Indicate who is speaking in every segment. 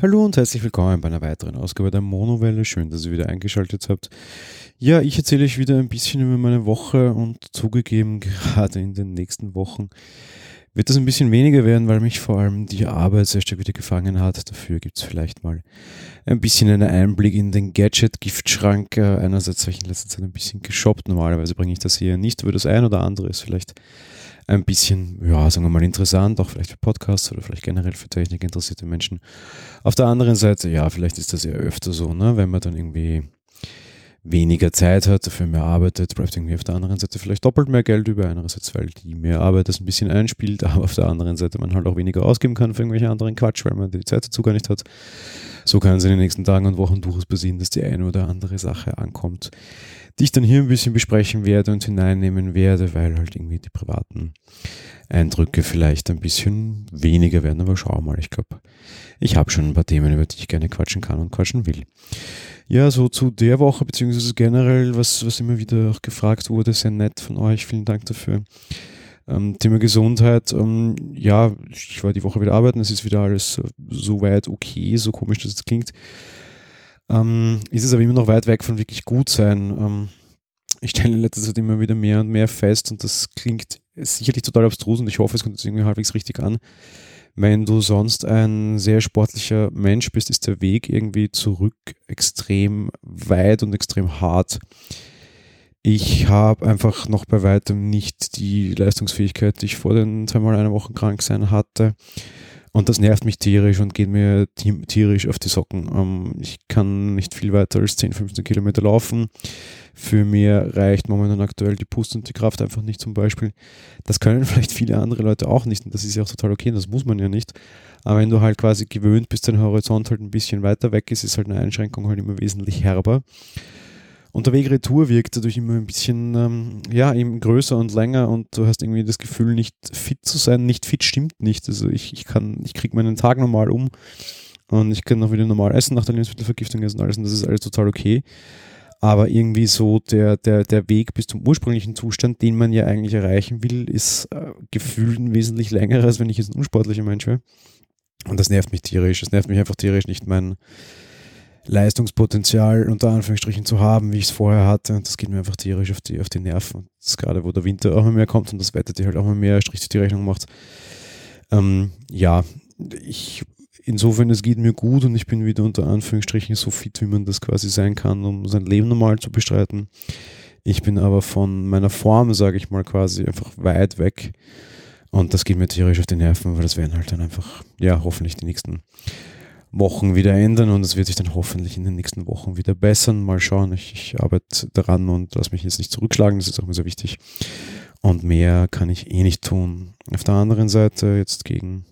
Speaker 1: Hallo und herzlich willkommen bei einer weiteren Ausgabe der Monowelle. Schön, dass ihr wieder eingeschaltet habt. Ja, ich erzähle euch wieder ein bisschen über meine Woche und zugegeben, gerade in den nächsten Wochen wird das ein bisschen weniger werden, weil mich vor allem die Arbeit sehr stark wieder gefangen hat. Dafür gibt es vielleicht mal ein bisschen einen Einblick in den Gadget-Giftschrank. Äh, einerseits habe ich in letzter Zeit ein bisschen geshoppt. Normalerweise bringe ich das hier nicht, aber das ein oder andere ist vielleicht ein bisschen, ja, sagen wir mal, interessant, auch vielleicht für Podcasts oder vielleicht generell für Technik interessierte Menschen. Auf der anderen Seite, ja, vielleicht ist das ja öfter so, ne, wenn man dann irgendwie weniger Zeit hat, dafür mehr arbeitet, bleibt irgendwie auf der anderen Seite vielleicht doppelt mehr Geld über. Einerseits, weil die mehr Arbeit das ein bisschen einspielt, aber auf der anderen Seite man halt auch weniger ausgeben kann für irgendwelche anderen Quatsch, weil man die Zeit dazu gar nicht hat. So kann es in den nächsten Tagen und Wochen durchaus passieren, dass die eine oder andere Sache ankommt, die ich dann hier ein bisschen besprechen werde und hineinnehmen werde, weil halt irgendwie die privaten Eindrücke vielleicht ein bisschen weniger werden. Aber schau mal, ich glaube, ich habe schon ein paar Themen, über die ich gerne quatschen kann und quatschen will. Ja, so zu der Woche, beziehungsweise generell, was, was immer wieder auch gefragt wurde, sehr nett von euch. Vielen Dank dafür. Ähm, Thema Gesundheit, ähm, ja, ich war die Woche wieder arbeiten, es ist wieder alles soweit okay, so komisch das jetzt klingt. Ähm, ist es aber immer noch weit weg von wirklich gut sein. Ähm, ich stelle in letzter Zeit immer wieder mehr und mehr fest und das klingt sicherlich total abstrus und ich hoffe, es kommt jetzt irgendwie halbwegs richtig an. Wenn du sonst ein sehr sportlicher Mensch bist, ist der Weg irgendwie zurück extrem weit und extrem hart. Ich habe einfach noch bei weitem nicht die Leistungsfähigkeit, die ich vor den zweimal einer Woche krank sein hatte. Und das nervt mich tierisch und geht mir tierisch auf die Socken. Ähm, ich kann nicht viel weiter als 10, 15 Kilometer laufen. Für mir reicht momentan aktuell die Pust und die Kraft einfach nicht zum Beispiel. Das können vielleicht viele andere Leute auch nicht und das ist ja auch total okay, das muss man ja nicht. Aber wenn du halt quasi gewöhnt bist, dein Horizont halt ein bisschen weiter weg ist, ist halt eine Einschränkung halt immer wesentlich herber. Und der Weg retour wirkt dadurch immer ein bisschen, ähm, ja, eben größer und länger und du hast irgendwie das Gefühl, nicht fit zu sein. Nicht fit stimmt nicht. Also ich, ich kann, ich kriege meinen Tag normal um und ich kann auch wieder normal essen nach der Lebensmittelvergiftung und alles und das ist alles total okay. Aber irgendwie so der, der, der Weg bis zum ursprünglichen Zustand, den man ja eigentlich erreichen will, ist äh, gefühlt wesentlich länger, als wenn ich jetzt ein unsportlicher Mensch wäre. Und das nervt mich tierisch. Das nervt mich einfach tierisch, nicht mein, Leistungspotenzial unter Anführungsstrichen zu haben, wie ich es vorher hatte. Und das geht mir einfach tierisch auf die, auf die Nerven. Und das ist gerade, wo der Winter auch mal mehr kommt und das Wetter die halt auch mal mehr Strich die Rechnung macht. Ähm, ja, ich, insofern, es geht mir gut und ich bin wieder unter Anführungsstrichen so fit, wie man das quasi sein kann, um sein Leben normal zu bestreiten. Ich bin aber von meiner Form, sage ich mal, quasi einfach weit weg. Und das geht mir tierisch auf die Nerven, weil das werden halt dann einfach, ja, hoffentlich die nächsten Wochen wieder ändern und es wird sich dann hoffentlich in den nächsten Wochen wieder bessern. Mal schauen, ich, ich arbeite daran und lasse mich jetzt nicht zurückschlagen, das ist auch mir sehr wichtig. Und mehr kann ich eh nicht tun. Auf der anderen Seite, jetzt gegen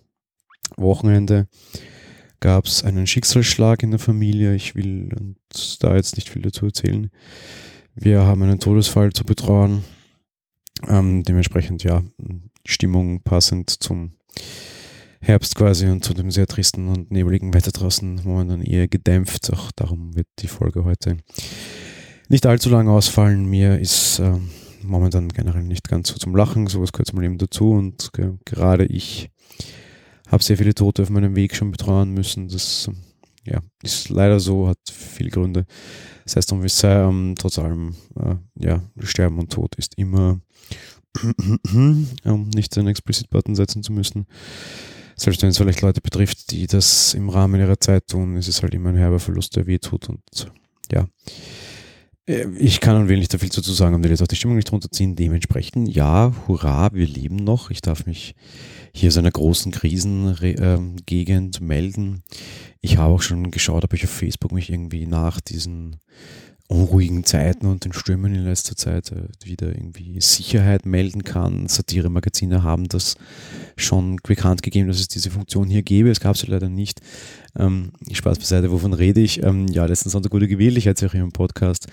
Speaker 1: Wochenende, gab es einen Schicksalsschlag in der Familie. Ich will da jetzt nicht viel dazu erzählen. Wir haben einen Todesfall zu betrauen. Ähm, dementsprechend ja, Stimmung passend zum Herbst quasi und zu dem sehr tristen und nebeligen Wetter draußen momentan eher gedämpft. Auch darum wird die Folge heute nicht allzu lange ausfallen. Mir ist äh, momentan generell nicht ganz so zum Lachen, sowas gehört zum Leben dazu und äh, gerade ich habe sehr viele Tote auf meinem Weg schon betreuen müssen. Das ja, ist leider so, hat viele Gründe. Das heißt, um wie es sei, ähm, trotz allem, äh, ja, Sterben und Tod ist immer, um nicht den Explicit-Button setzen zu müssen, selbst wenn es vielleicht Leute betrifft, die das im Rahmen ihrer Zeit tun, ist es halt immer ein herber Verlust, der wehtut und ja. Äh, ich kann und will nicht da viel zu sagen und will jetzt auch die Stimmung nicht runterziehen. Dementsprechend, ja, hurra, wir leben noch. Ich darf mich hier aus einer großen Krisengegend ähm, melden. Ich habe auch schon geschaut, ob ich auf Facebook mich irgendwie nach diesen unruhigen Zeiten und den Stürmen in letzter Zeit äh, wieder irgendwie Sicherheit melden kann. Satire-Magazine haben das schon bekannt gegeben, dass es diese Funktion hier gäbe. Es gab sie leider nicht. Ähm, Spaß beiseite, wovon rede ich? Ähm, ja, letzten Sonntag wurde gewählt, ich hatte es auch hier im Podcast.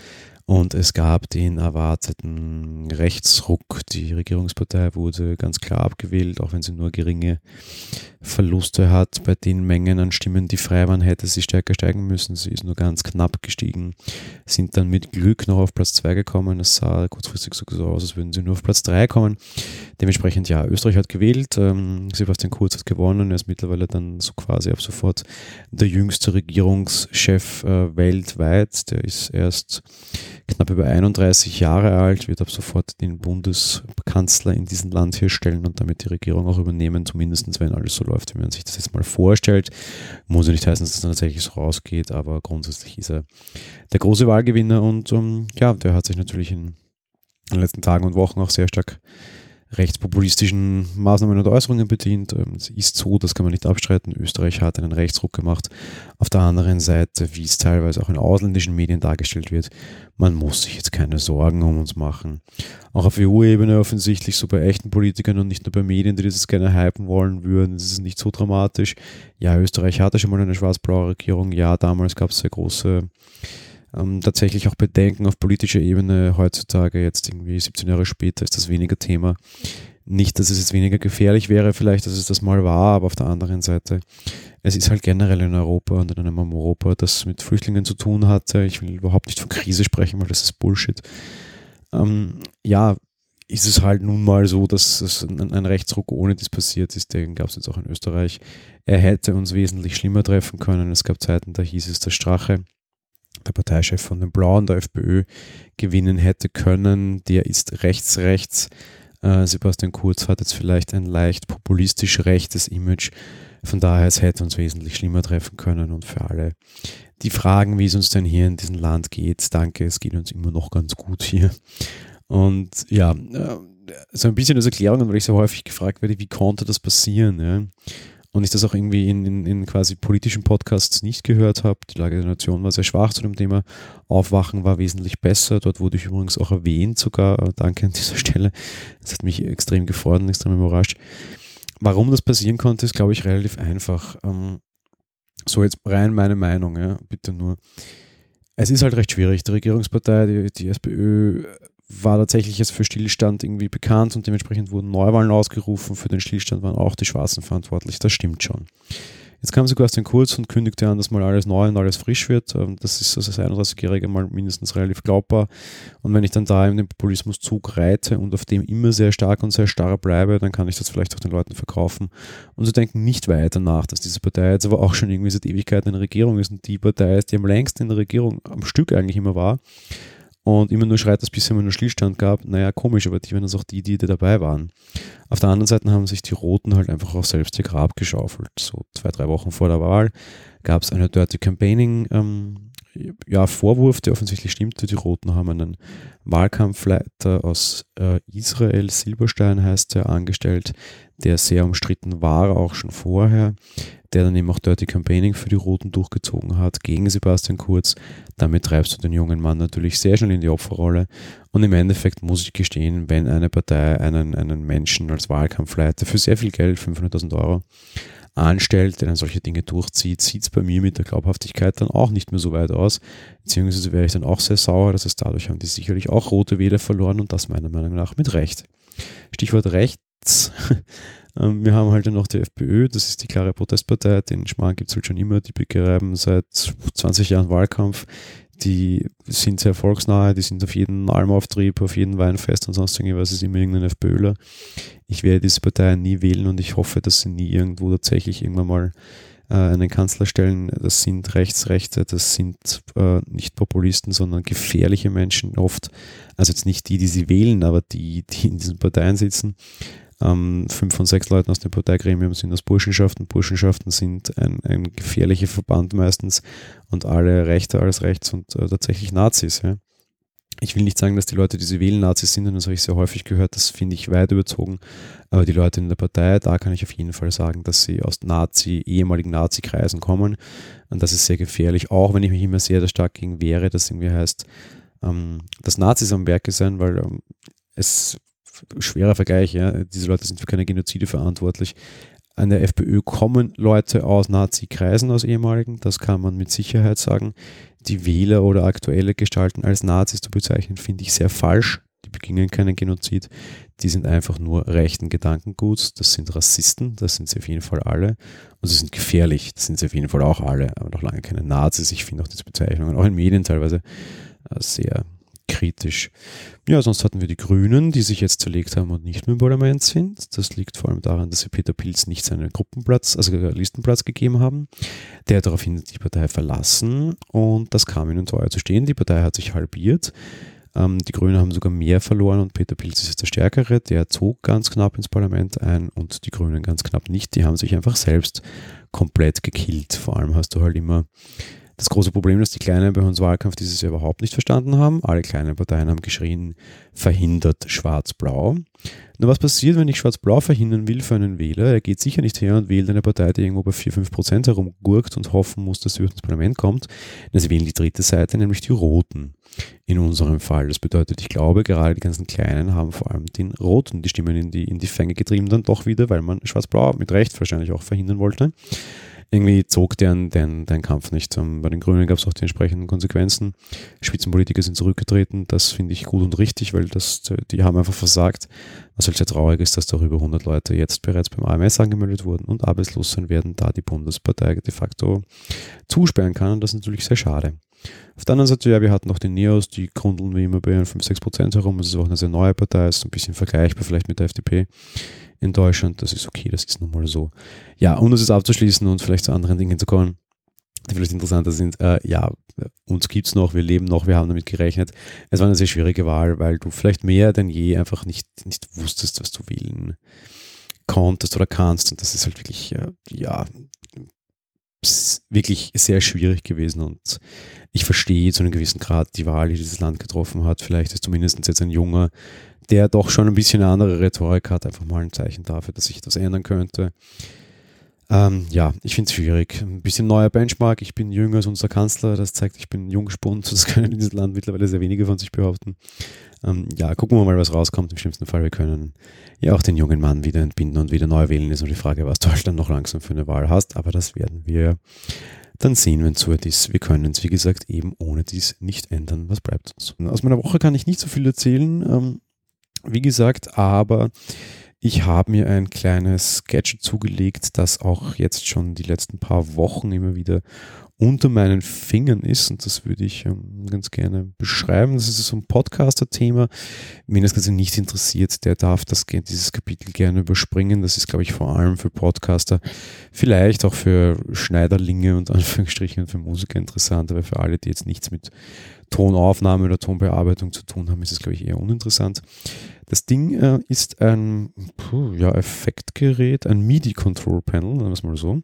Speaker 1: Und es gab den erwarteten Rechtsruck. Die Regierungspartei wurde ganz klar abgewählt, auch wenn sie nur geringe Verluste hat. Bei den Mengen an Stimmen, die frei waren, hätte sie stärker steigen müssen. Sie ist nur ganz knapp gestiegen, sind dann mit Glück noch auf Platz 2 gekommen. Es sah kurzfristig so aus, als würden sie nur auf Platz 3 kommen. Dementsprechend, ja, Österreich hat gewählt, ähm, Sebastian Kurz hat gewonnen, er ist mittlerweile dann so quasi ab sofort der jüngste Regierungschef äh, weltweit. Der ist erst knapp über 31 Jahre alt, wird ab sofort den Bundeskanzler in diesem Land hier stellen und damit die Regierung auch übernehmen, zumindest wenn alles so läuft, wie man sich das jetzt mal vorstellt. Muss ja nicht heißen, dass es das tatsächlich so rausgeht, aber grundsätzlich ist er der große Wahlgewinner und um, ähm, ja, der hat sich natürlich in den letzten Tagen und Wochen auch sehr stark rechtspopulistischen Maßnahmen und Äußerungen bedient. Ähm, es ist so, das kann man nicht abstreiten. Österreich hat einen Rechtsruck gemacht. Auf der anderen Seite, wie es teilweise auch in ausländischen Medien dargestellt wird, man muss sich jetzt keine Sorgen um uns machen. Auch auf EU-Ebene offensichtlich so bei echten Politikern und nicht nur bei Medien, die das gerne hypen wollen würden. Es ist nicht so dramatisch. Ja, Österreich hatte schon mal eine schwarz-blaue Regierung. Ja, damals gab es sehr große ähm, tatsächlich auch Bedenken auf politischer Ebene heutzutage, jetzt irgendwie 17 Jahre später, ist das weniger Thema. Nicht, dass es jetzt weniger gefährlich wäre, vielleicht, dass es das mal war, aber auf der anderen Seite, es ist halt generell in Europa und in einem Europa, das mit Flüchtlingen zu tun hatte. Ich will überhaupt nicht von Krise sprechen, weil das ist Bullshit. Ähm, ja, ist es halt nun mal so, dass es ein, ein Rechtsruck ohne dies passiert ist. Den gab es jetzt auch in Österreich. Er hätte uns wesentlich schlimmer treffen können. Es gab Zeiten, da hieß es, der Strache der Parteichef von den Blauen der FPÖ gewinnen hätte können. Der ist rechts, rechts. Äh, Sebastian Kurz hat jetzt vielleicht ein leicht populistisch rechtes Image. Von daher, es hätte uns wesentlich schlimmer treffen können und für alle, die fragen, wie es uns denn hier in diesem Land geht, danke, es geht uns immer noch ganz gut hier. Und ja, äh, so ein bisschen als Erklärung, weil ich so häufig gefragt werde, wie konnte das passieren? Ja? Und ich das auch irgendwie in, in, in quasi politischen Podcasts nicht gehört habe. Die Lage der Nation war sehr schwach zu dem Thema. Aufwachen war wesentlich besser. Dort wurde ich übrigens auch erwähnt, sogar. Äh, danke an dieser Stelle. Das hat mich extrem gefreut und extrem überrascht. Warum das passieren konnte, ist, glaube ich, relativ einfach. Ähm, so jetzt rein meine Meinung, ja, bitte nur. Es ist halt recht schwierig. Die Regierungspartei, die, die SPÖ, war tatsächlich jetzt für Stillstand irgendwie bekannt und dementsprechend wurden Neuwahlen ausgerufen. Für den Stillstand waren auch die Schwarzen verantwortlich. Das stimmt schon. Jetzt kam den Kurz und kündigte an, dass mal alles neu und alles frisch wird. Ähm, das ist als 31-Jährige mal mindestens relativ glaubbar. Und wenn ich dann da in den Populismuszug reite und auf dem immer sehr stark und sehr starr bleibe, dann kann ich das vielleicht auch den Leuten verkaufen. Und sie denken nicht weiter nach, dass diese Partei jetzt aber auch schon irgendwie seit Ewigkeiten in der Regierung ist und die Partei ist, die am längsten in der Regierung am Stück eigentlich immer war und immer nur schreit, dass bisher immer nur Stillstand gab. Naja, komisch, aber die waren das auch die, die, die dabei waren. Auf der anderen Seite haben sich die Roten halt einfach auch selbst ihr Grab geschaufelt. So zwei, drei Wochen vor der Wahl gab es eine Dirty Campaigning ähm, ja, Vorwurf, der offensichtlich stimmte. Die Roten haben einen Wahlkampfleiter aus äh, Israel, Silberstein heißt er, angestellt, der sehr umstritten war, auch schon vorher der dann eben auch Dirty Campaigning für die Roten durchgezogen hat gegen Sebastian Kurz. Damit treibst du den jungen Mann natürlich sehr schnell in die Opferrolle. Und im Endeffekt muss ich gestehen, wenn eine Partei einen, einen Menschen als Wahlkampfleiter für sehr viel Geld, 500.000 Euro, anstellt, der dann solche Dinge durchzieht, sieht es bei mir mit der Glaubhaftigkeit dann auch nicht mehr so weit aus. Beziehungsweise wäre ich dann auch sehr sauer, dass es dadurch haben die sicherlich auch rote Wähler verloren und das meiner Meinung nach mit Recht. Stichwort rechts. Ähm, wir haben halt dann noch die FPÖ, das ist die klare Protestpartei, den Schmarrn gibt es halt schon immer, die betreiben seit 20 Jahren Wahlkampf, die sind sehr volksnahe, die sind auf jeden Almauftrieb, auf jeden Weinfest und sonst irgendwas ist immer irgendein FPÖler. Ich werde diese Partei nie wählen und ich hoffe, dass sie nie irgendwo tatsächlich irgendwann mal äh, einen Kanzler stellen. Das sind Rechtsrechte, das sind äh, nicht Populisten, sondern gefährliche Menschen oft. Also jetzt nicht die, die sie wählen, aber die, die in diesen Parteien sitzen. Ähm, fünf von sechs Leuten aus dem Parteigremium sind aus Burschenschaften. Burschenschaften sind ein, ein gefährlicher Verband meistens und alle Rechte, alles rechts und äh, tatsächlich Nazis. Ja. Ich will nicht sagen, dass die Leute, die sie wählen, Nazis sind, und das habe ich sehr häufig gehört, das finde ich weit überzogen. Aber die Leute in der Partei, da kann ich auf jeden Fall sagen, dass sie aus Nazi, ehemaligen Nazi-Kreisen kommen. Und das ist sehr gefährlich, auch wenn ich mich immer sehr stark gegen wehre, dass irgendwie heißt, ähm, dass Nazis am Werke sein, weil ähm, es schwerer Vergleich, ja. Diese Leute sind für keine Genozide verantwortlich. An der FPÖ kommen Leute aus Nazi-Kreisen, aus ehemaligen, das kann man mit Sicherheit sagen. die Wähler oder aktuelle Gestalten als Nazis zu bezeichnen, finde ich sehr falsch. Die begingen keinen Genozid. Die sind einfach nur rechten Gedankenguts. Das sind Rassisten, das sind sie auf jeden Fall alle. Und sie sind gefährlich, das sind sie auf jeden Fall auch alle. Aber noch lange keine Nazis. Ich finde auch diese Bezeichnungen, auch in Medien teilweise, äh, sehr kritisch. Ja, sonst hatten wir die Grünen, die sich jetzt zerlegt haben und nicht mehr im Parlament sind. Das liegt vor allem daran, dass sie Peter Pilz nicht seinen Gruppenplatz, also Listenplatz gegeben haben. Der hat daraufhin die Partei verlassen und das kam ihnen teuer zu stehen. Die Partei hat sich halbiert. Ähm, die Grünen haben sogar mehr verloren und Peter Pilz ist jetzt der Stärkere. Der zog ganz knapp ins Parlament ein und die Grünen ganz knapp nicht. Die haben sich einfach selbst komplett gekillt. Vor allem hast du halt immer das große Problem, dass die Kleinen bei uns Wahlkampf dieses Jahr überhaupt nicht verstanden haben. Alle kleinen Parteien haben geschrien, verhindert Schwarz-Blau. Nur was passiert, wenn ich Schwarz-Blau verhindern will für einen Wähler? Er geht sicher nicht her und wählt eine Partei, die irgendwo bei 4-5 Prozent herumgurkt und hoffen muss, dass sie ins Parlament kommt. Sie wählen die dritte Seite, nämlich die Roten in unserem Fall. Das bedeutet, ich glaube, gerade die ganzen Kleinen haben vor allem den Roten die Stimmen in die, in die Fänge getrieben, dann doch wieder, weil man Schwarz-Blau mit Recht wahrscheinlich auch verhindern wollte irgendwie zog deren, deren, deren Kampf nicht. Bei den Grünen gab es auch die entsprechenden Konsequenzen. Spitzenpolitiker sind zurückgetreten. Das finde ich gut und richtig, weil das, die haben einfach versagt. Was halt sehr traurig ist, dass darüber 100 Leute jetzt bereits beim AMS angemeldet wurden und arbeitslos sein werden, da die Bundespartei de facto zusperren kann. Und das ist natürlich sehr schade. Auf der anderen Seite, ja, wir hatten noch den Neos, die grundeln wie immer bei 5-6 Prozent herum. Es ist auch eine sehr neue Partei, ist ein bisschen vergleichbar vielleicht mit der FDP in Deutschland. Das ist okay, das ist nun mal so. Ja, um das jetzt abzuschließen und vielleicht zu anderen Dingen zu kommen, die vielleicht interessanter sind. Äh, ja, uns gibt es noch, wir leben noch, wir haben damit gerechnet. Es war eine sehr schwierige Wahl, weil du vielleicht mehr denn je einfach nicht, nicht wusstest, was du wählen konntest oder kannst. Und das ist halt wirklich, äh, ja, wirklich sehr schwierig gewesen. Und ich verstehe zu einem gewissen Grad die Wahl, die dieses Land getroffen hat. Vielleicht ist zumindest jetzt ein junger der doch schon ein bisschen eine andere Rhetorik hat, einfach mal ein Zeichen dafür, dass sich etwas ändern könnte. Ähm, ja, ich finde es schwierig. Ein bisschen neuer Benchmark. Ich bin jünger als unser Kanzler. Das zeigt, ich bin Jungspund. Das können in diesem Land mittlerweile sehr wenige von sich behaupten. Ähm, ja, gucken wir mal, was rauskommt. Im schlimmsten Fall, wir können ja auch den jungen Mann wieder entbinden und wieder neu wählen. Ist nur die Frage, was dann noch langsam für eine Wahl hast. Aber das werden wir dann sehen, wenn es soweit ist. Wir können es, wie gesagt, eben ohne dies nicht ändern. Was bleibt uns? Aus meiner Woche kann ich nicht so viel erzählen. Ähm, wie gesagt, aber ich habe mir ein kleines Gadget zugelegt, das auch jetzt schon die letzten paar Wochen immer wieder unter meinen Fingern ist und das würde ich ähm, ganz gerne beschreiben. Das ist so ein Podcaster-Thema. Wen das Ganze nicht interessiert, der darf das, dieses Kapitel gerne überspringen. Das ist, glaube ich, vor allem für Podcaster, vielleicht auch für Schneiderlinge und Anführungsstrichen für Musiker interessant, aber für alle, die jetzt nichts mit Tonaufnahme oder Tonbearbeitung zu tun haben, ist es, glaube ich, eher uninteressant. Das Ding äh, ist ein puh, ja, Effektgerät, ein MIDI-Control-Panel, nennen wir es mal so,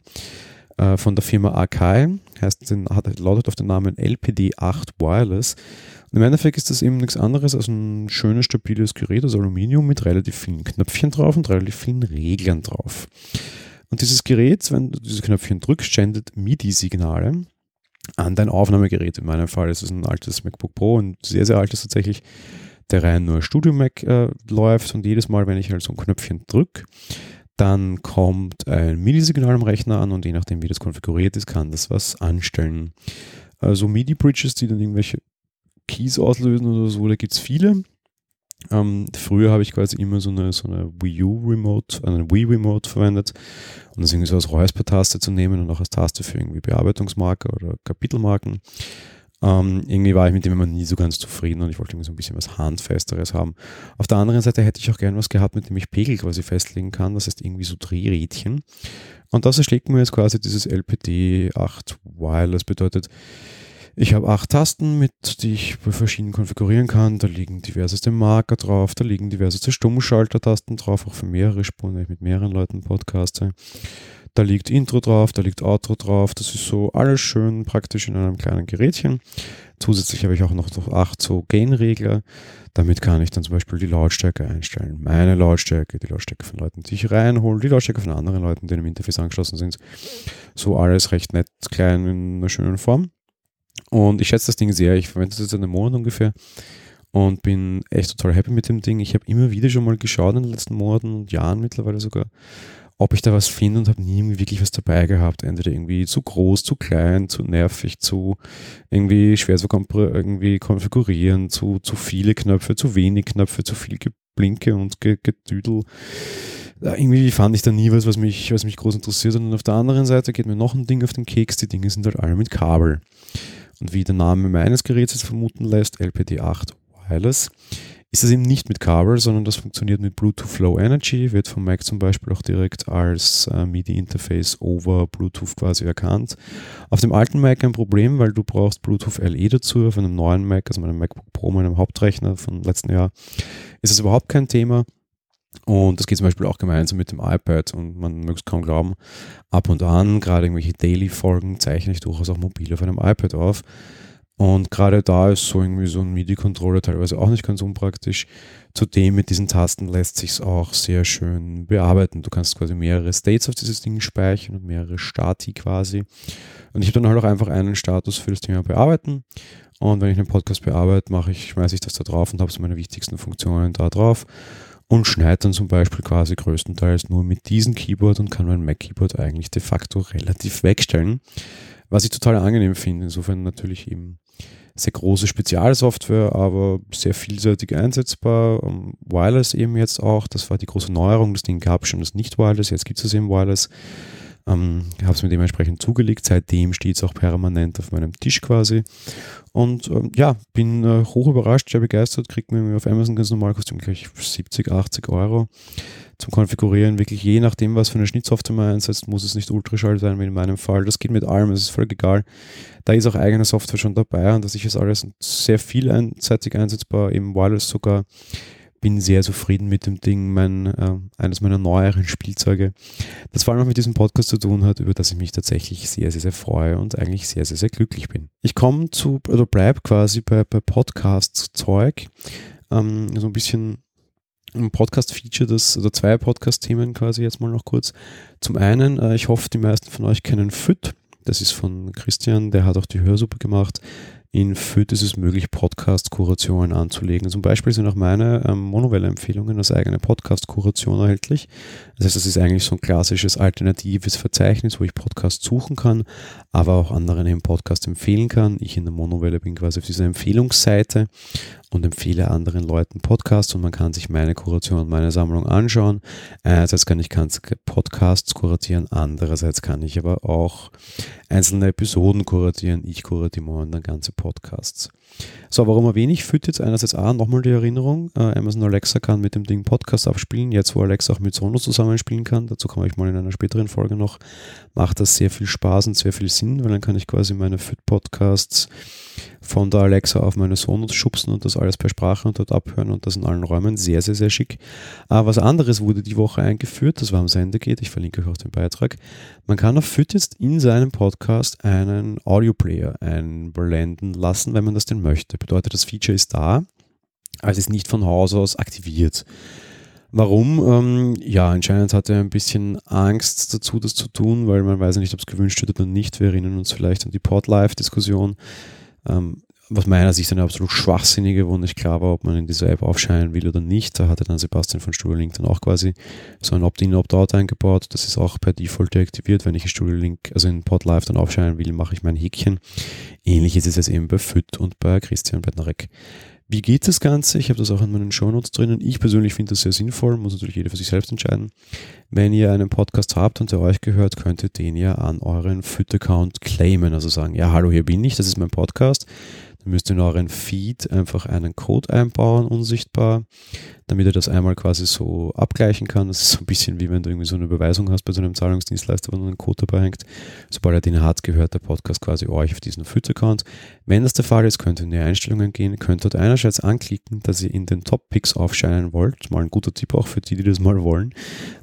Speaker 1: äh, von der Firma Akai, heißt, hat, lautet auf den Namen LPD8 Wireless. Und im Endeffekt ist das eben nichts anderes als ein schönes, stabiles Gerät aus Aluminium mit relativ vielen Knöpfchen drauf und relativ vielen Reglern drauf. Und dieses Gerät, wenn du diese Knöpfchen drückst, sendet MIDI-Signale an dein Aufnahmegerät. In meinem Fall ist es ein altes MacBook Pro, ein sehr, sehr altes tatsächlich, der rein nur Studio Mac äh, läuft und jedes Mal, wenn ich halt so ein Knöpfchen drücke, dann kommt ein MIDI-Signal am Rechner an und je nachdem, wie das konfiguriert ist, kann das was anstellen. Also MIDI-Bridges, die dann irgendwelche Keys auslösen oder so, da gibt es viele. Ähm, früher habe ich quasi immer so eine, so eine Wii U Remote, einen Wii Remote verwendet, um das irgendwie so als Räusper-Taste zu nehmen und auch als Taste für irgendwie Bearbeitungsmarker oder Kapitelmarken. Ähm, irgendwie war ich mit dem immer nie so ganz zufrieden und ich wollte irgendwie so ein bisschen was Handfesteres haben. Auf der anderen Seite hätte ich auch gern was gehabt, mit dem ich Pegel quasi festlegen kann, das heißt irgendwie so Drehrädchen. Und das erschlägt mir jetzt quasi dieses LPD 8 Wireless, bedeutet, ich habe acht Tasten, mit die ich bei konfigurieren kann. Da liegen diverseste Marker drauf, da liegen diverseste Stummschaltertasten drauf, auch für mehrere Spuren, wenn ich mit mehreren Leuten podcaste. Da liegt Intro drauf, da liegt Outro drauf. Das ist so alles schön praktisch in einem kleinen Gerätchen. Zusätzlich habe ich auch noch acht so Gain-Regler. Damit kann ich dann zum Beispiel die Lautstärke einstellen. Meine Lautstärke, die Lautstärke von Leuten, die ich reinhole, die Lautstärke von anderen Leuten, die im Interface angeschlossen sind. So alles recht nett, klein in einer schönen Form. Und ich schätze das Ding sehr. Ich verwende das jetzt einen Monat ungefähr und bin echt total happy mit dem Ding. Ich habe immer wieder schon mal geschaut in den letzten Monaten und Jahren mittlerweile sogar. Ob ich da was finde und habe nie wirklich was dabei gehabt. Entweder irgendwie zu groß, zu klein, zu nervig, zu irgendwie schwer zu irgendwie konfigurieren, zu, zu viele Knöpfe, zu wenig Knöpfe, zu viel Geblinke und Gedüdel. Irgendwie fand ich da nie was, was mich, was mich groß interessiert. Und auf der anderen Seite geht mir noch ein Ding auf den Keks. Die Dinge sind halt alle mit Kabel. Und wie der Name meines Geräts jetzt vermuten lässt, LPD8 Wireless, ist das eben nicht mit Kabel, sondern das funktioniert mit Bluetooth Low Energy, wird vom Mac zum Beispiel auch direkt als äh, MIDI-Interface over Bluetooth quasi erkannt. Auf dem alten Mac ein Problem, weil du brauchst Bluetooth LE dazu. Auf einem neuen Mac, also meinem MacBook Pro, meinem Hauptrechner von letzten Jahr, ist es überhaupt kein Thema. Und das geht zum Beispiel auch gemeinsam mit dem iPad und man möge es kaum glauben, ab und an, gerade irgendwelche Daily-Folgen, zeichne ich durchaus auch mobil auf einem iPad auf. Und gerade da ist so irgendwie so ein MIDI-Controller teilweise auch nicht ganz unpraktisch. Zudem mit diesen Tasten lässt sich es auch sehr schön bearbeiten. Du kannst quasi mehrere States auf dieses Ding speichern und mehrere Stati quasi. Und ich habe dann halt auch einfach einen Status für das Thema bearbeiten. Und wenn ich einen Podcast bearbeite, mache ich, schmeiße ich das da drauf und habe so meine wichtigsten Funktionen da drauf und schneide dann zum Beispiel quasi größtenteils nur mit diesem Keyboard und kann mein Mac-Keyboard eigentlich de facto relativ wegstellen, was ich total angenehm finde. Insofern natürlich eben sehr große Spezialsoftware, aber sehr vielseitig einsetzbar. Um, Wireless eben jetzt auch, das war die große Neuerung. Das Ding gab schon das Nicht-Wireless, jetzt gibt es eben Wireless. Ähm, habe es mir dementsprechend zugelegt. Seitdem steht es auch permanent auf meinem Tisch quasi. Und ähm, ja, bin äh, hoch überrascht, sehr begeistert. Kriegt mir auf Amazon ganz normal, kostet gleich 70, 80 Euro zum Konfigurieren. Wirklich je nachdem, was für eine Schnittsoftware man einsetzt, muss es nicht Ultraschall sein, wie in meinem Fall. Das geht mit allem, es ist völlig egal. Da ist auch eigene Software schon dabei und das ist alles sehr viel einseitig einsetzbar, eben Wireless sogar bin sehr zufrieden mit dem Ding, mein, äh, eines meiner neueren Spielzeuge. Das vor allem auch mit diesem Podcast zu tun hat, über das ich mich tatsächlich sehr, sehr, sehr freue und eigentlich sehr, sehr, sehr glücklich bin. Ich komme zu, oder bleib quasi bei, bei Podcast-Zeug. Ähm, so ein bisschen ein Podcast-Feature, das, oder zwei Podcast-Themen quasi jetzt mal noch kurz. Zum einen, äh, ich hoffe, die meisten von euch kennen FIT. Das ist von Christian, der hat auch die Hörsuppe gemacht. In FÖD ist es möglich, Podcast-Kurationen anzulegen. Zum Beispiel sind auch meine ähm, Monowelle-Empfehlungen als eigene Podcast-Kuration erhältlich. Das heißt, das ist eigentlich so ein klassisches alternatives Verzeichnis, wo ich Podcasts suchen kann, aber auch anderen eben Podcast empfehlen kann. Ich in der Monowelle bin quasi auf dieser Empfehlungsseite und empfehle anderen Leuten Podcasts und man kann sich meine Kuration und meine Sammlung anschauen. Einerseits kann ich Podcasts kuratieren, andererseits kann ich aber auch einzelne Episoden kuratieren. Ich kuratiere momentan ganze Podcasts. So, warum erwähne ich FIT jetzt? Einerseits A, nochmal die Erinnerung, äh, Amazon Alexa kann mit dem Ding Podcast abspielen, jetzt wo Alexa auch mit Sonos zusammenspielen kann, dazu komme ich mal in einer späteren Folge noch, macht das sehr viel Spaß und sehr viel Sinn, weil dann kann ich quasi meine FIT Podcasts von der Alexa auf meine Sonos schubsen und das alles per Sprache und dort abhören und das in allen Räumen. Sehr, sehr, sehr schick. Aber was anderes wurde die Woche eingeführt, das war am Sende geht, ich verlinke euch auch den Beitrag. Man kann auf FIT jetzt in seinem Podcast einen Audioplayer einblenden lassen, wenn man das denn möchte. Bedeutet, das Feature ist da, es ist nicht von Haus aus aktiviert. Warum? Ähm, ja, anscheinend hat er ein bisschen Angst dazu, das zu tun, weil man weiß nicht, ob es gewünscht wird oder nicht. Wir erinnern uns vielleicht an die Podlife-Diskussion. Ähm, was meiner Sicht eine absolut schwachsinnige, wo nicht klar war, ob man in dieser App aufscheinen will oder nicht. Da hatte dann Sebastian von Studio Link dann auch quasi so ein Opt-in, Opt-out eingebaut. Das ist auch per Default deaktiviert. Wenn ich in Studio Link, also in Podlife dann aufscheinen will, mache ich mein Häkchen. Ähnlich ist es jetzt eben bei FIT und bei Christian Bednarek. Wie geht das Ganze? Ich habe das auch in meinen Shownotes drinnen. Ich persönlich finde das sehr sinnvoll, muss natürlich jeder für sich selbst entscheiden. Wenn ihr einen Podcast habt und der euch gehört, könnt ihr den ja an euren FIT-Account claimen. Also sagen, ja, hallo, hier bin ich, das ist mein Podcast. Dann müsst ihr in euren Feed einfach einen Code einbauen, unsichtbar, damit ihr das einmal quasi so abgleichen kann. Das ist so ein bisschen wie wenn du irgendwie so eine Überweisung hast bei so einem Zahlungsdienstleister, wo ein Code dabei hängt. Sobald er den hat, gehört der Podcast quasi euch auf diesen Fit-Account. Wenn das der Fall ist, könnt ihr in die Einstellungen gehen, könnt dort einerseits anklicken, dass ihr in den Top-Picks aufscheinen wollt. Mal ein guter Tipp auch für die, die das mal wollen.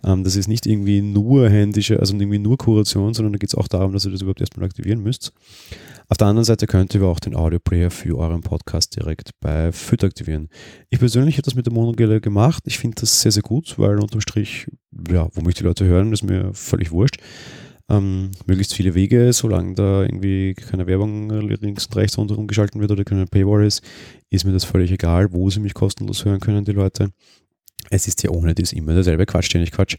Speaker 1: Ähm, das ist nicht irgendwie nur händische, also irgendwie nur Kuration, sondern da geht es auch darum, dass ihr das überhaupt erstmal aktivieren müsst. Auf der anderen Seite könnt ihr auch den Audioplayer für euren Podcast direkt bei FIT aktivieren. Ich persönlich habe das mit der Monogele gemacht. Ich finde das sehr, sehr gut, weil unterm Strich, ja, wo mich die Leute hören, ist mir völlig wurscht. Ähm, möglichst viele Wege, solange da irgendwie keine Werbung links und rechts rundherum geschalten wird oder keine Paywall ist, ist mir das völlig egal, wo sie mich kostenlos hören können, die Leute. Es ist ja ohne das immer derselbe Quatsch, den ich quatsch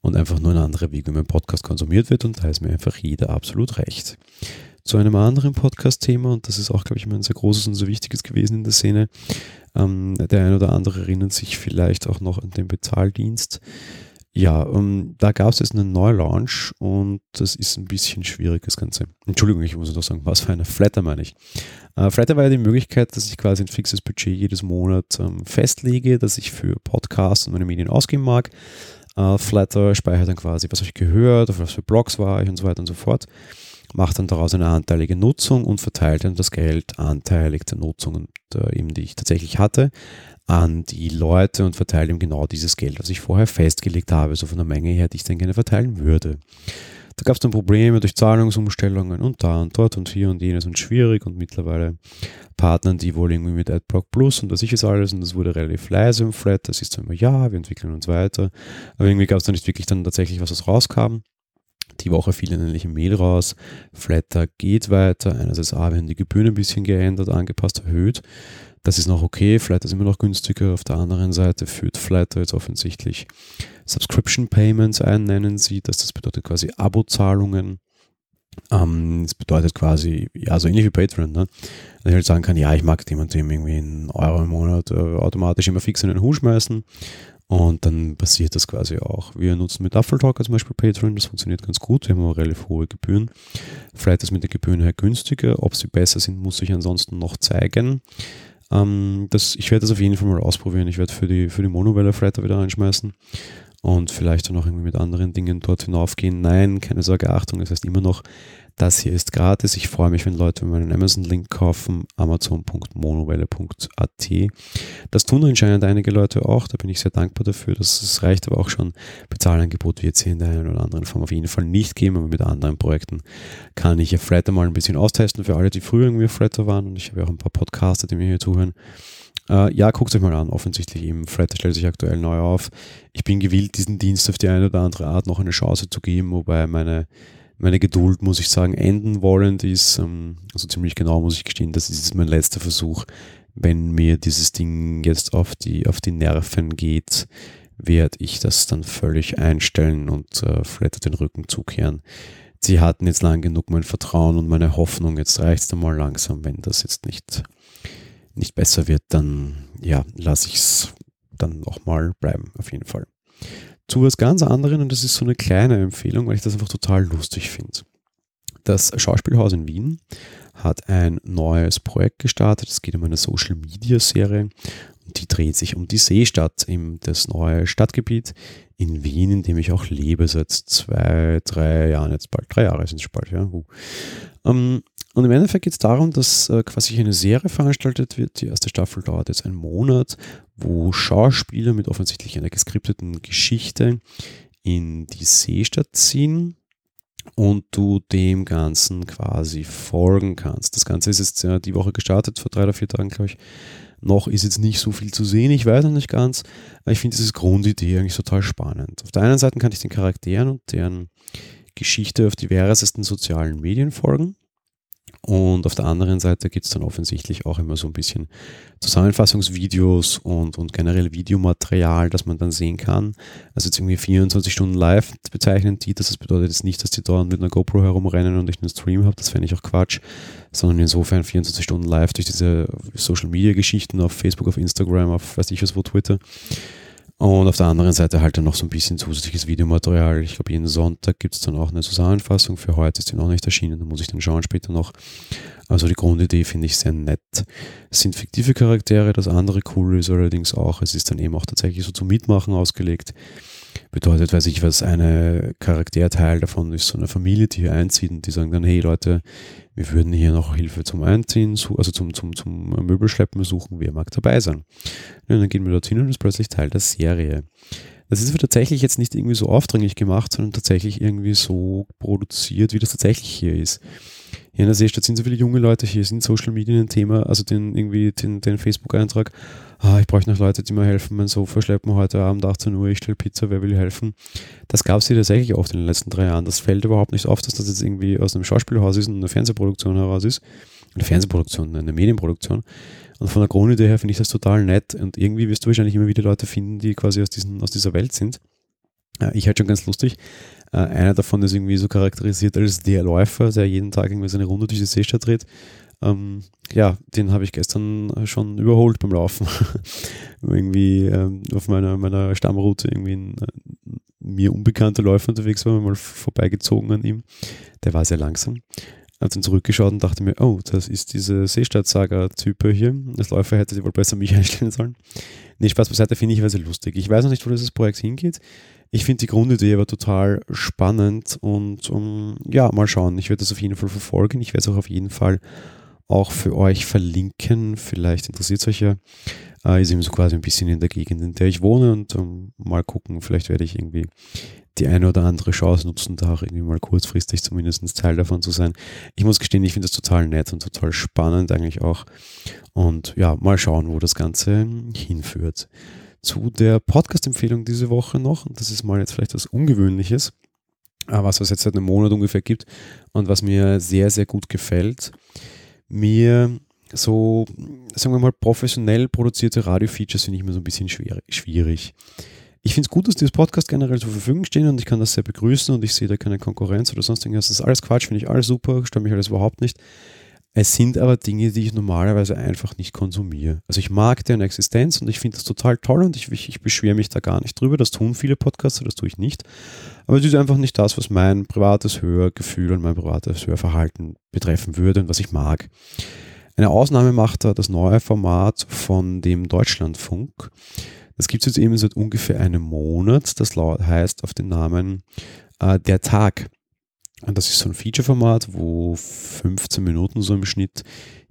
Speaker 1: und einfach nur ein anderer Weg, wie mein Podcast konsumiert wird und da ist mir einfach jeder absolut recht. Zu einem anderen Podcast-Thema und das ist auch, glaube ich, immer ein sehr großes und sehr wichtiges gewesen in der Szene. Ähm, der ein oder andere erinnert sich vielleicht auch noch an den Bezahldienst. Ja, um, ähm, da gab es jetzt einen Neulaunch und das ist ein bisschen schwierig, das Ganze. Entschuldigung, ich muss noch sagen, was für eine Flatter meine ich. Äh, Flatter war ja die Möglichkeit, dass ich quasi ein fixes Budget jedes Monat ähm, festlege, das ich für Podcasts und meine Medien ausgeben mag. Äh, Flatter speichert dann quasi, was habe ich gehört, auf was für Blogs war ich und so weiter und so fort. Macht dann daraus eine anteilige Nutzung und verteilt dann das Geld anteilig der Nutzung, äh, eben, die ich tatsächlich hatte, an die Leute und verteile ihm genau dieses Geld, was ich vorher festgelegt habe, so von der Menge her, die ich dann gerne verteilen würde. Da gab es dann Probleme durch Zahlungsumstellungen und da und dort und hier und jenes und schwierig und mittlerweile Partnern, die wohl irgendwie mit AdBlock Plus und das ich es alles und das wurde relativ leise im Flat. Das ist dann immer, ja, wir entwickeln uns weiter. Aber irgendwie gab es da nicht wirklich dann tatsächlich was, was rauskam. Die Woche fiel nämlich ein Mail raus. Flatter geht weiter. Einerseits A, werden die Gebühren ein bisschen geändert, angepasst, erhöht. Das ist noch okay, Flatter ist immer noch günstiger. Auf der anderen Seite führt Flatter jetzt offensichtlich Subscription Payments ein, nennen sie das. Das bedeutet quasi Abozahlungen. Ähm, das bedeutet quasi, ja, so ähnlich wie Patreon, ne? Dass ich halt sagen kann, ja, ich mag dem und dem irgendwie einen Euro im Monat äh, automatisch immer fix in den Hut schmeißen. Und dann passiert das quasi auch. Wir nutzen mit Talker zum Beispiel Patreon, das funktioniert ganz gut. Wir haben auch relativ hohe Gebühren. Vielleicht ist mit den Gebühren her günstiger. Ob sie besser sind, muss ich ansonsten noch zeigen. Ähm, das, ich werde das auf jeden Fall mal ausprobieren. Ich werde für die, für die Monowelle Flatter wieder einschmeißen und vielleicht dann auch irgendwie mit anderen Dingen dort hinaufgehen. Nein, keine Sorge, Achtung, das heißt immer noch, das hier ist gratis. Ich freue mich, wenn Leute meinen Amazon-Link kaufen, amazon.monowelle.at. Das tun anscheinend einige Leute auch, da bin ich sehr dankbar dafür. Das, das reicht aber auch schon. Bezahlangebot wird es hier in der einen oder anderen Form auf jeden Fall nicht geben, aber mit anderen Projekten kann ich ja Flatter mal ein bisschen austesten für alle, die früher irgendwie Flatter waren und ich habe ja auch ein paar Podcaster, die mir hier zuhören. Uh, ja, guckt euch mal an. Offensichtlich eben, Flatter stellt sich aktuell neu auf. Ich bin gewillt, diesen Dienst auf die eine oder andere Art noch eine Chance zu geben, wobei meine meine Geduld, muss ich sagen, enden wollend ist. Ähm, also ziemlich genau muss ich gestehen, das ist mein letzter Versuch. Wenn mir dieses Ding jetzt auf die, auf die Nerven geht, werde ich das dann völlig einstellen und äh, Flatter den Rücken zukehren. Sie hatten jetzt lang genug mein Vertrauen und meine Hoffnung. Jetzt reicht es dann mal langsam. Wenn das jetzt nicht, nicht besser wird, dann ja, lasse ich es dann auch mal bleiben, auf jeden Fall zu was ganz anderem und das ist so eine kleine Empfehlung, weil ich das einfach total lustig finde. Das Schauspielhaus in Wien hat ein neues Projekt gestartet. Es geht um eine Social Media Serie und die dreht sich um die Seestadt, das neue Stadtgebiet in Wien, in dem ich auch lebe seit zwei, drei Jahren, jetzt bald drei Jahre sind es bald, ja. Uh. Und im Endeffekt geht es darum, dass äh, quasi eine Serie veranstaltet wird. Die erste Staffel dauert jetzt einen Monat, wo Schauspieler mit offensichtlich einer geskripteten Geschichte in die Seestadt ziehen und du dem Ganzen quasi folgen kannst. Das Ganze ist jetzt ja die Woche gestartet, vor drei oder vier Tagen, glaube ich. Noch ist jetzt nicht so viel zu sehen, ich weiß noch nicht ganz, aber ich finde diese Grundidee eigentlich total spannend. Auf der einen Seite kann ich den Charakteren und deren Geschichte auf diversesten sozialen Medien folgen. Und auf der anderen Seite gibt es dann offensichtlich auch immer so ein bisschen Zusammenfassungsvideos und, und generell Videomaterial, das man dann sehen kann. Also jetzt irgendwie 24 Stunden live bezeichnen die das. Das bedeutet jetzt nicht, dass die dauernd mit einer GoPro herumrennen und ich einen Stream habe. Das fände ich auch Quatsch. Sondern insofern 24 Stunden live durch diese Social Media Geschichten auf Facebook, auf Instagram, auf weiß ich was wo, Twitter. Und auf der anderen Seite halt dann noch so ein bisschen zusätzliches Videomaterial. Ich glaube, jeden Sonntag gibt es dann auch eine Zusammenfassung. Für heute ist die noch nicht erschienen, da muss ich dann schauen später noch. Also die Grundidee finde ich sehr nett. Es sind fiktive Charaktere, das andere cool ist allerdings auch, es ist dann eben auch tatsächlich so zum Mitmachen ausgelegt. Bedeutet, weiß ich was, eine Charakterteil davon ist so eine Familie, die hier einzieht und die sagen dann, hey Leute, wir würden hier noch Hilfe zum Einziehen, also zum, zum, zum Möbelschleppen suchen, wer mag dabei sein? Und dann gehen wir dorthin und ist plötzlich Teil der Serie. Das ist tatsächlich jetzt nicht irgendwie so aufdringlich gemacht, sondern tatsächlich irgendwie so produziert, wie das tatsächlich hier ist. Hier in der Seestadt sind so viele junge Leute, hier sind Social Media ein Thema, also den, irgendwie den, den Facebook-Eintrag, ah, ich brauche noch Leute, die mir helfen, mein Sofa schleppen heute Abend 18 Uhr, ich stelle Pizza, wer will helfen? Das gab es hier tatsächlich oft in den letzten drei Jahren. Das fällt überhaupt nicht auf, dass das jetzt irgendwie aus einem Schauspielhaus ist und einer Fernsehproduktion heraus ist. eine Fernsehproduktion, eine Medienproduktion. Und von der Grundidee her finde ich das total nett und irgendwie wirst du wahrscheinlich immer wieder Leute finden, die quasi aus, diesen, aus dieser Welt sind. Ich halt schon ganz lustig. Äh, einer davon ist irgendwie so charakterisiert als der Läufer, der jeden Tag irgendwie seine Runde durch die Seestadt dreht. Ähm, ja, den habe ich gestern schon überholt beim Laufen. irgendwie ähm, auf meiner, meiner Stammroute irgendwie ein mir unbekannter Läufer unterwegs war, mal vorbeigezogen an ihm. Der war sehr langsam. Hat dann zurückgeschaut und dachte mir, oh, das ist diese Seestadt-Saga-Type hier. Als Läufer hätte sie wohl besser mich einstellen sollen. Nee, Spaß beiseite finde ich sehr lustig. Ich weiß noch nicht, wo dieses Projekt hingeht. Ich finde die Grundidee aber total spannend und um, ja, mal schauen. Ich werde das auf jeden Fall verfolgen. Ich werde es auch auf jeden Fall auch für euch verlinken. Vielleicht interessiert es euch ja. Äh, ist eben so quasi ein bisschen in der Gegend, in der ich wohne und um, mal gucken, vielleicht werde ich irgendwie die eine oder andere Chance nutzen, da auch irgendwie mal kurzfristig zumindest Teil davon zu sein. Ich muss gestehen, ich finde das total nett und total spannend eigentlich auch. Und ja, mal schauen, wo das Ganze hinführt. Zu der Podcast-Empfehlung diese Woche noch, und das ist mal jetzt vielleicht was Ungewöhnliches, was es jetzt seit einem Monat ungefähr gibt und was mir sehr, sehr gut gefällt mir so, sagen wir mal, professionell produzierte Radio-Features finde ich immer so ein bisschen schwierig. Ich finde es gut, dass dieses Podcast generell zur Verfügung stehen und ich kann das sehr begrüßen und ich sehe da keine Konkurrenz oder sonst irgendwas. Das ist alles Quatsch, finde ich alles super, stört mich alles überhaupt nicht. Es sind aber Dinge, die ich normalerweise einfach nicht konsumiere. Also ich mag deren Existenz und ich finde das total toll und ich, ich, beschwere mich da gar nicht drüber. Das tun viele Podcaster, das tue ich nicht. Aber es ist einfach nicht das, was mein privates Hörgefühl und mein privates Hörverhalten betreffen würde und was ich mag. Eine Ausnahme macht da das neue Format von dem Deutschlandfunk. Das gibt es jetzt eben seit ungefähr einem Monat. Das heißt auf den Namen äh, Der Tag. Und das ist so ein Feature-Format, wo 15 Minuten so im Schnitt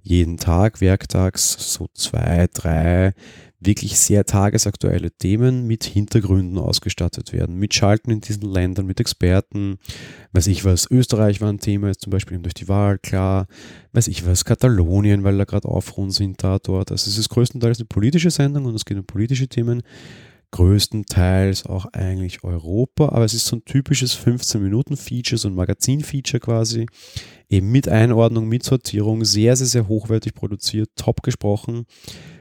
Speaker 1: jeden Tag, werktags, so zwei, drei wirklich sehr tagesaktuelle Themen mit Hintergründen ausgestattet werden, mit Schalten in diesen Ländern, mit Experten, weiß ich was, Österreich war ein Thema, jetzt zum Beispiel durch die Wahl, klar, weiß ich was, Katalonien, weil da gerade Aufruhen sind da, dort. Also es ist größtenteils eine politische Sendung und es geht um politische Themen größtenteils auch eigentlich Europa, aber es ist so ein typisches 15-Minuten-Feature, so ein Magazin-Feature quasi, eben mit Einordnung, mit Sortierung, sehr, sehr, sehr hochwertig produziert, top gesprochen,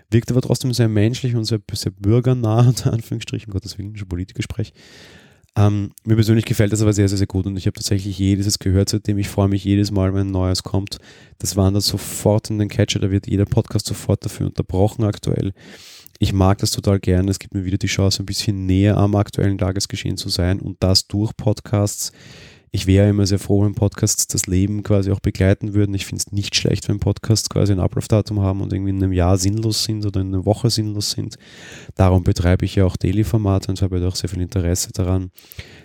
Speaker 1: wirkt aber trotzdem sehr menschlich und sehr, sehr bürgernah, unter Anführungsstrichen, Gottes Willen, schon Politikgespräch. Ähm, mir persönlich gefällt das aber sehr, sehr, sehr gut und ich habe tatsächlich jedes gehört, seitdem ich freue mich jedes Mal, wenn ein neues kommt. Das wandert sofort in den Catcher, da wird jeder Podcast sofort dafür unterbrochen aktuell ich mag das total gerne. Es gibt mir wieder die Chance, ein bisschen näher am aktuellen Tagesgeschehen zu sein und das durch Podcasts. Ich wäre immer sehr froh, wenn Podcasts das Leben quasi auch begleiten würden. Ich finde es nicht schlecht, wenn Podcasts quasi ein Ablaufdatum haben und irgendwie in einem Jahr sinnlos sind oder in einer Woche sinnlos sind. Darum betreibe ich ja auch Daily-Formate und habe halt auch sehr viel Interesse daran,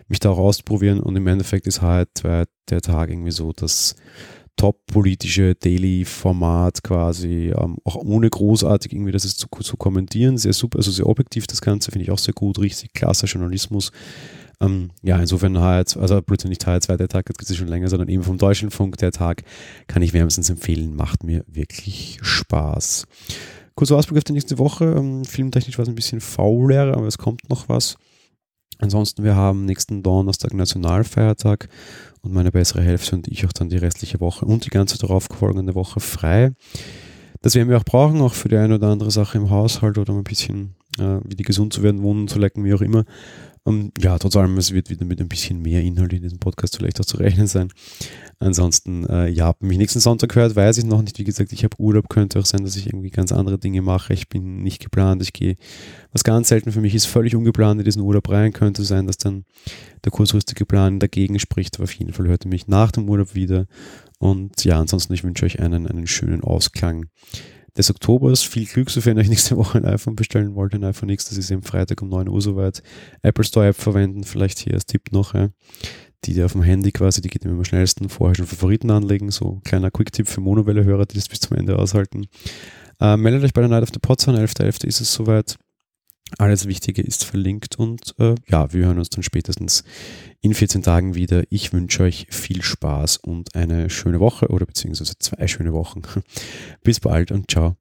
Speaker 1: mich da auch auszuprobieren. Und im Endeffekt ist halt der Tag irgendwie so, dass top-politische Daily-Format quasi, ähm, auch ohne großartig irgendwie das zu, zu kommentieren, sehr super, also sehr objektiv das Ganze, finde ich auch sehr gut, richtig klasse Journalismus. Ähm, ja, insofern HR2, also plötzlich nicht HR2 der Tag, das gibt es schon länger, sondern eben vom Deutschlandfunk der Tag, kann ich wärmstens empfehlen, macht mir wirklich Spaß. Kurzer Ausblick auf die nächste Woche, ähm, filmtechnisch war es ein bisschen fauler, aber es kommt noch was. Ansonsten, wir haben nächsten Donnerstag Nationalfeiertag und meine bessere Hälfte und ich auch dann die restliche Woche und die ganze darauf folgende Woche frei. Das werden wir auch brauchen, auch für die eine oder andere Sache im Haushalt oder um ein bisschen äh, wie die gesund zu werden, wohnen zu lecken, wie auch immer. Und ja, trotz allem, es wird wieder mit ein bisschen mehr Inhalt in diesem Podcast vielleicht auch zu rechnen sein. Ansonsten, äh, ja, mich nächsten Sonntag hört, weiß ich noch nicht. Wie gesagt, ich habe Urlaub, könnte auch sein, dass ich irgendwie ganz andere Dinge mache. Ich bin nicht geplant. Ich gehe, was ganz selten für mich ist, völlig ungeplant in diesen Urlaub rein. Könnte sein, dass dann der kurzfristige Plan dagegen spricht. Aber auf jeden Fall hört ihr mich nach dem Urlaub wieder. Und ja, ansonsten, ich wünsche euch einen, einen schönen Ausklang des Oktobers. Viel Glück, sofern ihr euch nächste Woche ein iPhone bestellen wollt. Ein iPhone X, das ist eben Freitag um 9 Uhr soweit. Apple Store App verwenden, vielleicht hier als Tipp noch. Ja. Die, die auf dem Handy quasi, die geht immer am schnellsten. Vorher schon Favoriten anlegen. So kleiner Quick-Tipp für Monowelle-Hörer, die das bis zum Ende aushalten. Äh, meldet euch bei der Night of the Pots an. 11.11. .11. ist es soweit. Alles Wichtige ist verlinkt und äh, ja, wir hören uns dann spätestens in 14 Tagen wieder. Ich wünsche euch viel Spaß und eine schöne Woche oder beziehungsweise zwei schöne Wochen. Bis bald und ciao.